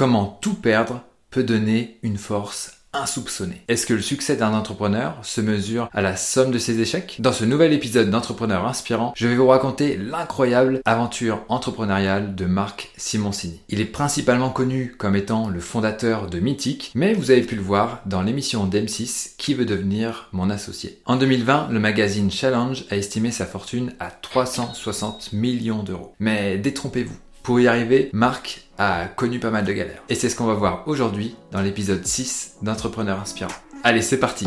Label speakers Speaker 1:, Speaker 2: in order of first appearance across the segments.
Speaker 1: Comment tout perdre peut donner une force insoupçonné. Est-ce que le succès d'un entrepreneur se mesure à la somme de ses échecs? Dans ce nouvel épisode d'Entrepreneur inspirant, je vais vous raconter l'incroyable aventure entrepreneuriale de Marc Simoncini. Il est principalement connu comme étant le fondateur de Mythic, mais vous avez pu le voir dans l'émission d'M6 Qui veut devenir mon associé? En 2020, le magazine Challenge a estimé sa fortune à 360 millions d'euros. Mais détrompez-vous, pour y arriver, Marc a connu pas mal de galères. Et c'est ce qu'on va voir aujourd'hui dans l'épisode 6 d'Entrepreneur Inspirant. Allez, c'est parti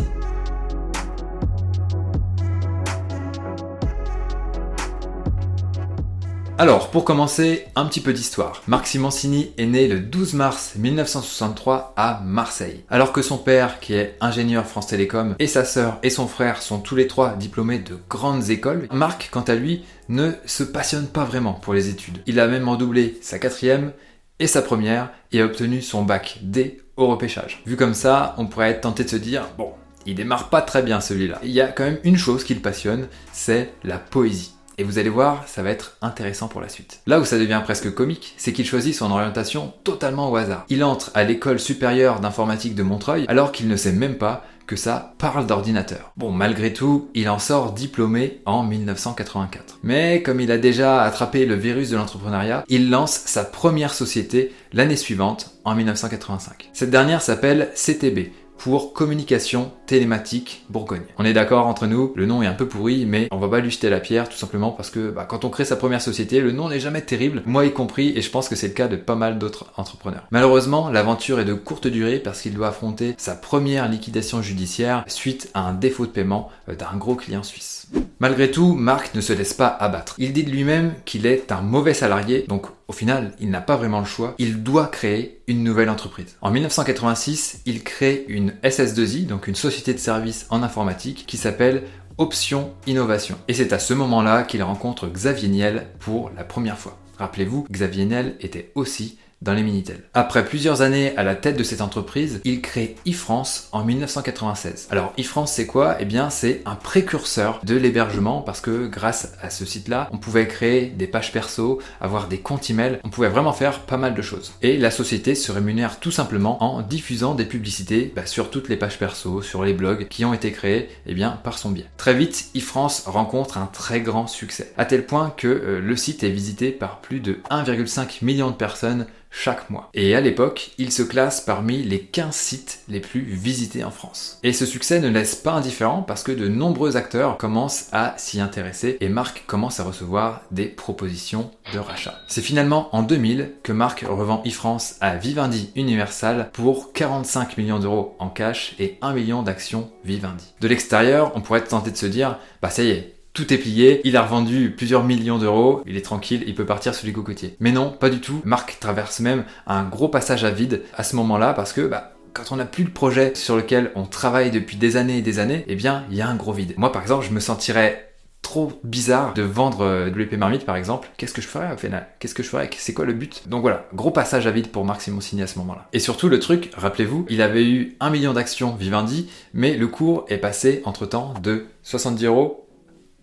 Speaker 1: Alors, pour commencer, un petit peu d'histoire. Marc Simoncini est né le 12 mars 1963 à Marseille. Alors que son père, qui est ingénieur France Télécom, et sa sœur et son frère sont tous les trois diplômés de grandes écoles, Marc, quant à lui, ne se passionne pas vraiment pour les études. Il a même redoublé sa quatrième et sa première et a obtenu son bac D au repêchage. Vu comme ça, on pourrait être tenté de se dire, bon, il démarre pas très bien celui-là. Il y a quand même une chose qui le passionne, c'est la poésie. Et vous allez voir, ça va être intéressant pour la suite. Là où ça devient presque comique, c'est qu'il choisit son orientation totalement au hasard. Il entre à l'école supérieure d'informatique de Montreuil alors qu'il ne sait même pas que ça parle d'ordinateur. Bon, malgré tout, il en sort diplômé en 1984. Mais comme il a déjà attrapé le virus de l'entrepreneuriat, il lance sa première société l'année suivante, en 1985. Cette dernière s'appelle CTB, pour communication télématique Bourgogne. On est d'accord entre nous, le nom est un peu pourri, mais on va pas lui jeter la pierre tout simplement parce que bah, quand on crée sa première société, le nom n'est jamais terrible, moi y compris, et je pense que c'est le cas de pas mal d'autres entrepreneurs. Malheureusement, l'aventure est de courte durée parce qu'il doit affronter sa première liquidation judiciaire suite à un défaut de paiement euh, d'un gros client suisse. Malgré tout, Marc ne se laisse pas abattre. Il dit de lui-même qu'il est un mauvais salarié, donc au final, il n'a pas vraiment le choix. Il doit créer une nouvelle entreprise. En 1986, il crée une SS2I, donc une société de services en informatique, qui s'appelle Option Innovation. Et c'est à ce moment-là qu'il rencontre Xavier Niel pour la première fois. Rappelez-vous, Xavier Niel était aussi dans les Minitel. Après plusieurs années à la tête de cette entreprise, il crée eFrance en 1996. Alors eFrance c'est quoi? Eh bien c'est un précurseur de l'hébergement parce que grâce à ce site-là, on pouvait créer des pages perso, avoir des comptes email, on pouvait vraiment faire pas mal de choses. Et la société se rémunère tout simplement en diffusant des publicités bah, sur toutes les pages perso, sur les blogs qui ont été créés eh bien, par son biais. Très vite, eFrance rencontre un très grand succès, à tel point que euh, le site est visité par plus de 1,5 million de personnes chaque mois. Et à l'époque, il se classe parmi les 15 sites les plus visités en France. Et ce succès ne laisse pas indifférent parce que de nombreux acteurs commencent à s'y intéresser et Marc commence à recevoir des propositions de rachat. C'est finalement en 2000 que Marc revend eFrance à Vivendi Universal pour 45 millions d'euros en cash et 1 million d'actions Vivendi. De l'extérieur, on pourrait être tenté de se dire, bah ça y est, tout est plié, il a revendu plusieurs millions d'euros, il est tranquille, il peut partir sur les cocotiers. Mais non, pas du tout. Marc traverse même un gros passage à vide à ce moment-là parce que bah, quand on n'a plus le projet sur lequel on travaille depuis des années et des années, eh bien, il y a un gros vide. Moi, par exemple, je me sentirais trop bizarre de vendre euh, WP Marmite par exemple. Qu'est-ce que je ferais au final Qu'est-ce que je ferais? C'est quoi le but? Donc voilà, gros passage à vide pour Marc Simoncini à ce moment-là. Et surtout le truc, rappelez-vous, il avait eu un million d'actions Vivendi, mais le cours est passé entre temps de 70 euros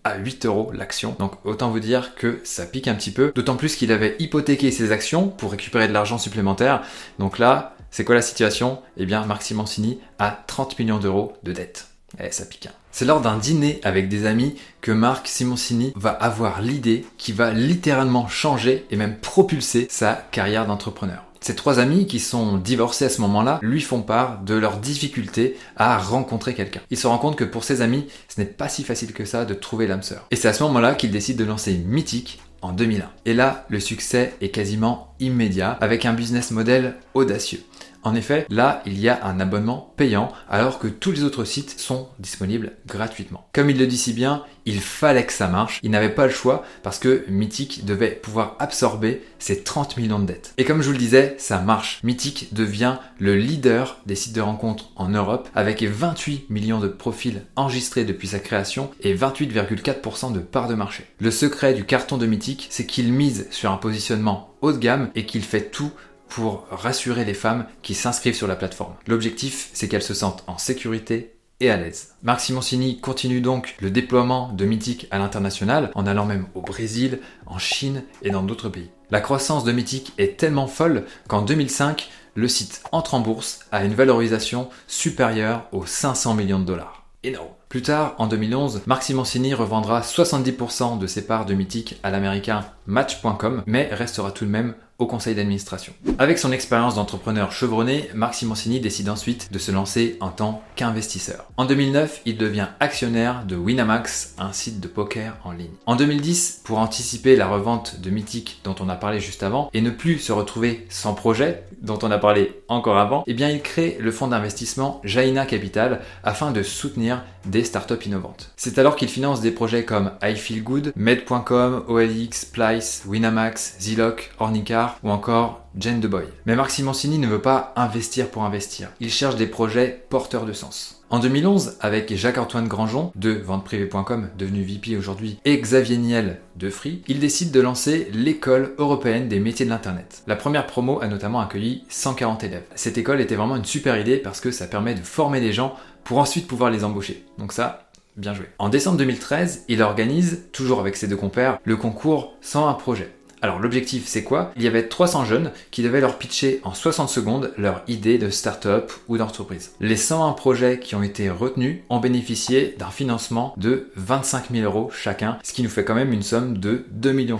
Speaker 1: à 8 euros l'action. Donc autant vous dire que ça pique un petit peu. D'autant plus qu'il avait hypothéqué ses actions pour récupérer de l'argent supplémentaire. Donc là, c'est quoi la situation? Eh bien, Marc Simoncini a 30 millions d'euros de dettes. Eh, ça pique. Hein. C'est lors d'un dîner avec des amis que Marc Simoncini va avoir l'idée qui va littéralement changer et même propulser sa carrière d'entrepreneur. Ses trois amis qui sont divorcés à ce moment-là lui font part de leur difficulté à rencontrer quelqu'un. Il se rend compte que pour ses amis, ce n'est pas si facile que ça de trouver l'âme sœur. Et c'est à ce moment-là qu'il décide de lancer Mythique en 2001. Et là, le succès est quasiment immédiat avec un business model audacieux. En effet, là, il y a un abonnement payant alors que tous les autres sites sont disponibles gratuitement. Comme il le dit si bien, il fallait que ça marche. Il n'avait pas le choix parce que Mythic devait pouvoir absorber ses 30 millions de dettes. Et comme je vous le disais, ça marche. Mythic devient le leader des sites de rencontres en Europe avec 28 millions de profils enregistrés depuis sa création et 28,4% de part de marché. Le secret du carton de Mythic, c'est qu'il mise sur un positionnement haut de gamme et qu'il fait tout pour rassurer les femmes qui s'inscrivent sur la plateforme. L'objectif, c'est qu'elles se sentent en sécurité et à l'aise. Marc Simoncini continue donc le déploiement de Mythic à l'international en allant même au Brésil, en Chine et dans d'autres pays. La croissance de Mythic est tellement folle qu'en 2005, le site entre en bourse à une valorisation supérieure aux 500 millions de dollars. Énorme. Plus tard, en 2011, Marc Simoncini revendra 70% de ses parts de Mythique à l'américain Match.com, mais restera tout de même conseil d'administration. Avec son expérience d'entrepreneur chevronné, Marc Simoncini décide ensuite de se lancer en tant qu'investisseur. En 2009, il devient actionnaire de Winamax, un site de poker en ligne. En 2010, pour anticiper la revente de Mythique dont on a parlé juste avant et ne plus se retrouver sans projet dont on a parlé encore avant, eh bien il crée le fonds d'investissement Jaina Capital afin de soutenir des startups innovantes. C'est alors qu'il finance des projets comme I Feel Good, Med.com, OLX, Splice, Winamax, Ziloc, Ornicar ou encore Jane de Boy. Mais Marc Simoncini ne veut pas investir pour investir. Il cherche des projets porteurs de sens. En 2011, avec Jacques-Antoine Grangeon de venteprivé.com, devenu VP aujourd'hui, et Xavier Niel de Free, il décide de lancer l'école européenne des métiers de l'Internet. La première promo a notamment accueilli 140 élèves. Cette école était vraiment une super idée parce que ça permet de former des gens pour ensuite pouvoir les embaucher. Donc ça, bien joué. En décembre 2013, il organise, toujours avec ses deux compères, le concours 101 projets. Alors l'objectif c'est quoi? Il y avait 300 jeunes qui devaient leur pitcher en 60 secondes leur idée de start-up ou d'entreprise. Les 101 projets qui ont été retenus ont bénéficié d'un financement de 25 000 euros chacun, ce qui nous fait quand même une somme de 2,5 millions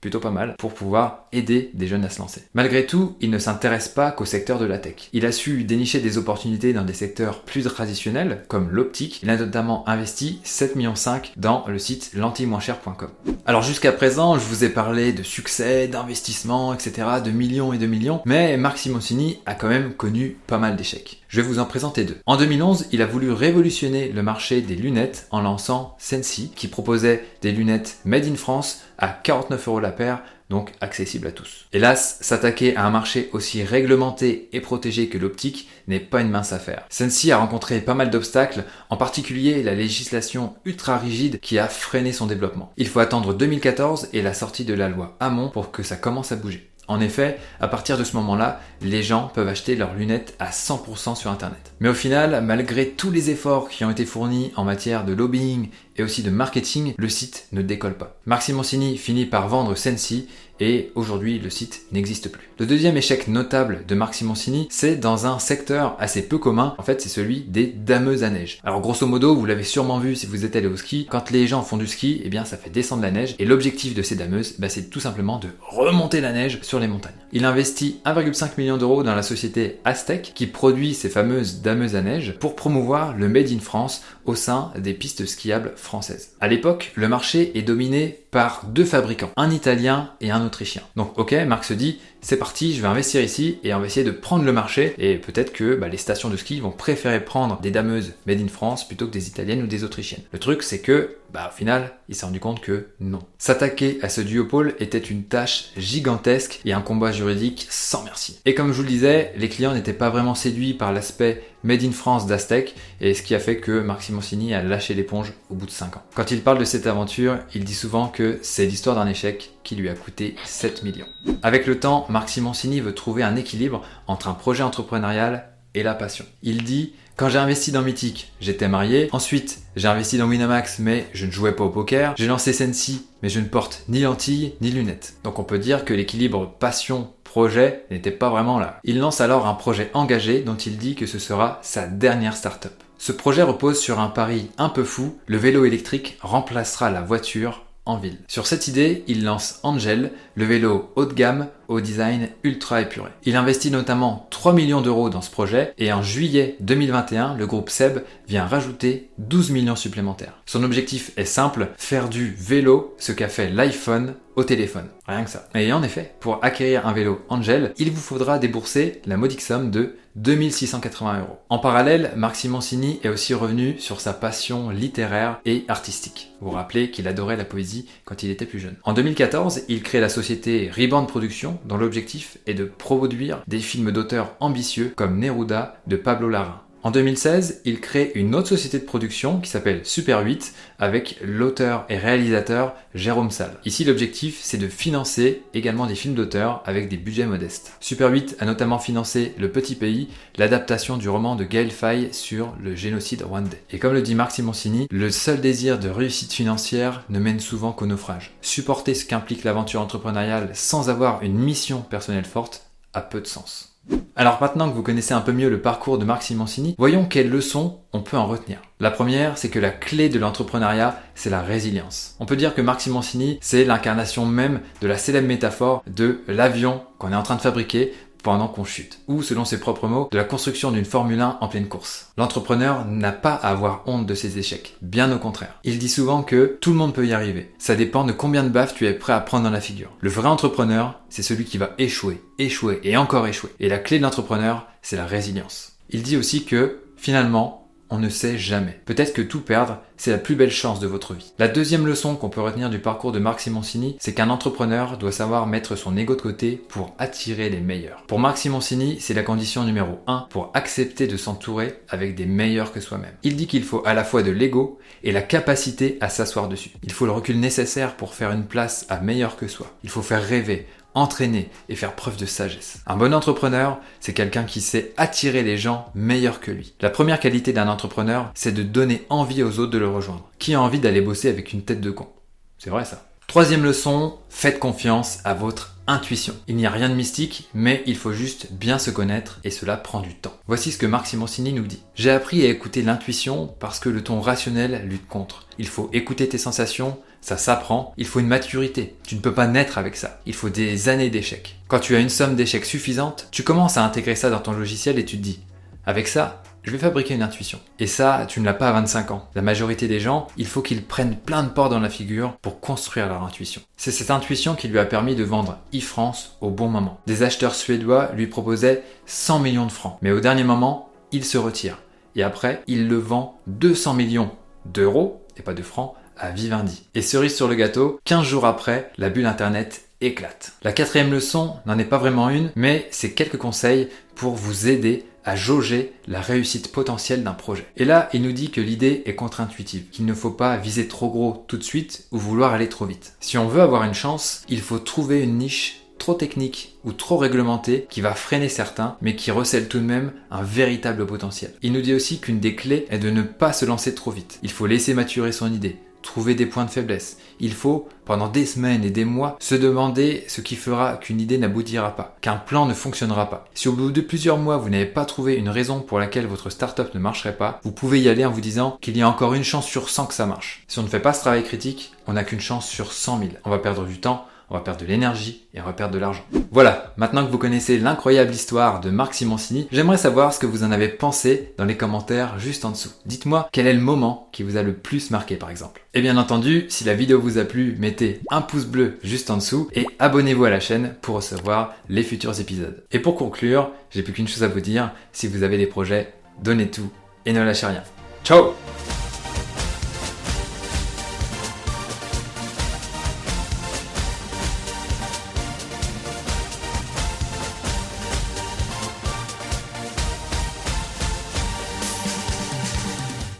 Speaker 1: plutôt pas mal pour pouvoir aider des jeunes à se lancer. Malgré tout, il ne s'intéresse pas qu'au secteur de la tech. Il a su dénicher des opportunités dans des secteurs plus traditionnels comme l'optique. Il a notamment investi 7,5 millions dans le site l'anti-moins-cher.com. Alors jusqu'à présent, je vous ai parlé de succès, d'investissement, etc., de millions et de millions, mais Marc Simoncini a quand même connu pas mal d'échecs. Je vais vous en présenter deux. En 2011, il a voulu révolutionner le marché des lunettes en lançant Sensi, qui proposait des lunettes made in France à 49 euros la paire, donc accessible à tous. Hélas, s'attaquer à un marché aussi réglementé et protégé que l'optique n'est pas une mince affaire. Sensi a rencontré pas mal d'obstacles, en particulier la législation ultra rigide qui a freiné son développement. Il faut attendre 2014 et la sortie de la loi Hamon pour que ça commence à bouger. En effet, à partir de ce moment-là, les gens peuvent acheter leurs lunettes à 100% sur Internet. Mais au final, malgré tous les efforts qui ont été fournis en matière de lobbying et aussi de marketing, le site ne décolle pas. Marc Simoncini finit par vendre Sensi et aujourd'hui le site n'existe plus. Le deuxième échec notable de Marc Simoncini, c'est dans un secteur assez peu commun, en fait c'est celui des dameuses à neige. Alors grosso modo, vous l'avez sûrement vu si vous êtes allé au ski, quand les gens font du ski, eh bien ça fait descendre la neige et l'objectif de ces dameuses, bah, c'est tout simplement de remonter la neige sur les montagnes. Il investit 1,5 million d'euros dans la société Aztec qui produit ces fameuses dameuses à neige pour promouvoir le Made in France au sein des pistes skiables françaises. À l'époque, le marché est dominé par deux fabricants, un italien et un Donc ok, Marc se dit, c'est parti, je vais investir ici et on va essayer de prendre le marché et peut-être que bah, les stations de ski vont préférer prendre des dameuses made in France plutôt que des italiennes ou des autrichiennes. Le truc c'est que bah, au final, il s'est rendu compte que non. S'attaquer à ce duopole était une tâche gigantesque et un combat juridique sans merci. Et comme je vous le disais, les clients n'étaient pas vraiment séduits par l'aspect Made in France d'Aztec et ce qui a fait que Marc Simoncini a lâché l'éponge au bout de 5 ans. Quand il parle de cette aventure, il dit souvent que c'est l'histoire d'un échec qui lui a coûté 7 millions. Avec le temps, Marc Simoncini veut trouver un équilibre entre un projet entrepreneurial et la passion. Il dit quand j'ai investi dans Mythic, j'étais marié. Ensuite, j'ai investi dans Winamax, mais je ne jouais pas au poker. J'ai lancé Sensi, mais je ne porte ni lentilles ni lunettes. Donc on peut dire que l'équilibre passion-projet n'était pas vraiment là. Il lance alors un projet engagé dont il dit que ce sera sa dernière start-up. Ce projet repose sur un pari un peu fou, le vélo électrique remplacera la voiture en ville. Sur cette idée, il lance Angel, le vélo haut de gamme au design ultra épuré. Il investit notamment 3 millions d'euros dans ce projet et en juillet 2021, le groupe Seb vient rajouter 12 millions supplémentaires. Son objectif est simple, faire du vélo ce qu'a fait l'iPhone au téléphone. Rien que ça. Et en effet, pour acquérir un vélo Angel, il vous faudra débourser la modique somme de 2680 euros. En parallèle, Marc Simoncini est aussi revenu sur sa passion littéraire et artistique. Vous vous rappelez qu'il adorait la poésie quand il était plus jeune. En 2014, il crée la société Rebound Productions dont l'objectif est de produire des films d'auteurs ambitieux comme Neruda de Pablo Larraín. En 2016, il crée une autre société de production qui s'appelle Super 8 avec l'auteur et réalisateur Jérôme Salle. Ici, l'objectif, c'est de financer également des films d'auteur avec des budgets modestes. Super 8 a notamment financé Le Petit Pays, l'adaptation du roman de Gaël Faye sur le génocide rwandais. Et comme le dit Marc Simoncini, le seul désir de réussite financière ne mène souvent qu'au naufrage. Supporter ce qu'implique l'aventure entrepreneuriale sans avoir une mission personnelle forte a peu de sens. Alors maintenant que vous connaissez un peu mieux le parcours de Marc Simoncini, voyons quelles leçons on peut en retenir. La première, c'est que la clé de l'entrepreneuriat, c'est la résilience. On peut dire que Marc Simoncini, c'est l'incarnation même de la célèbre métaphore de l'avion qu'on est en train de fabriquer pendant qu'on chute, ou selon ses propres mots, de la construction d'une Formule 1 en pleine course. L'entrepreneur n'a pas à avoir honte de ses échecs, bien au contraire. Il dit souvent que tout le monde peut y arriver. Ça dépend de combien de baffes tu es prêt à prendre dans la figure. Le vrai entrepreneur, c'est celui qui va échouer, échouer et encore échouer. Et la clé de l'entrepreneur, c'est la résilience. Il dit aussi que, finalement, on ne sait jamais. Peut-être que tout perdre, c'est la plus belle chance de votre vie. La deuxième leçon qu'on peut retenir du parcours de Marc Simoncini, c'est qu'un entrepreneur doit savoir mettre son ego de côté pour attirer les meilleurs. Pour Marc Simoncini, c'est la condition numéro 1 pour accepter de s'entourer avec des meilleurs que soi-même. Il dit qu'il faut à la fois de l'ego et la capacité à s'asseoir dessus. Il faut le recul nécessaire pour faire une place à meilleur que soi. Il faut faire rêver, entraîner et faire preuve de sagesse. Un bon entrepreneur, c'est quelqu'un qui sait attirer les gens meilleurs que lui. La première qualité d'un entrepreneur, c'est de donner envie aux autres de le rejoindre. Qui a envie d'aller bosser avec une tête de con? C'est vrai ça. Troisième leçon, faites confiance à votre intuition. Il n'y a rien de mystique, mais il faut juste bien se connaître et cela prend du temps. Voici ce que Marc Simoncini nous dit. J'ai appris à écouter l'intuition parce que le ton rationnel lutte contre. Il faut écouter tes sensations, ça s'apprend, il faut une maturité. Tu ne peux pas naître avec ça. Il faut des années d'échecs. Quand tu as une somme d'échecs suffisante, tu commences à intégrer ça dans ton logiciel et tu te dis, avec ça, je vais fabriquer une intuition. Et ça, tu ne l'as pas à 25 ans. La majorité des gens, il faut qu'ils prennent plein de portes dans la figure pour construire leur intuition. C'est cette intuition qui lui a permis de vendre e-France au bon moment. Des acheteurs suédois lui proposaient 100 millions de francs. Mais au dernier moment, il se retire. Et après, il le vend 200 millions d'euros, et pas de francs, à Vivendi. Et cerise sur le gâteau, 15 jours après, la bulle internet éclate. La quatrième leçon n'en est pas vraiment une, mais c'est quelques conseils pour vous aider à jauger la réussite potentielle d'un projet. Et là, il nous dit que l'idée est contre-intuitive, qu'il ne faut pas viser trop gros tout de suite ou vouloir aller trop vite. Si on veut avoir une chance, il faut trouver une niche trop technique ou trop réglementée qui va freiner certains, mais qui recèle tout de même un véritable potentiel. Il nous dit aussi qu'une des clés est de ne pas se lancer trop vite. Il faut laisser maturer son idée, trouver des points de faiblesse. Il faut, pendant des semaines et des mois, se demander ce qui fera qu'une idée n'aboutira pas, qu'un plan ne fonctionnera pas. Si au bout de plusieurs mois, vous n'avez pas trouvé une raison pour laquelle votre startup ne marcherait pas, vous pouvez y aller en vous disant qu'il y a encore une chance sur 100 que ça marche. Si on ne fait pas ce travail critique, on n'a qu'une chance sur 100 000. On va perdre du temps, on va perdre de l'énergie et on va perdre de l'argent. Voilà, maintenant que vous connaissez l'incroyable histoire de Marc Simoncini, j'aimerais savoir ce que vous en avez pensé dans les commentaires juste en dessous. Dites-moi quel est le moment qui vous a le plus marqué par exemple? Et bien entendu, si la vidéo vous a plu, mettez un pouce bleu juste en dessous et abonnez-vous à la chaîne pour recevoir les futurs épisodes. Et pour conclure, j'ai plus qu'une chose à vous dire, si vous avez des projets, donnez tout et ne lâchez rien. Ciao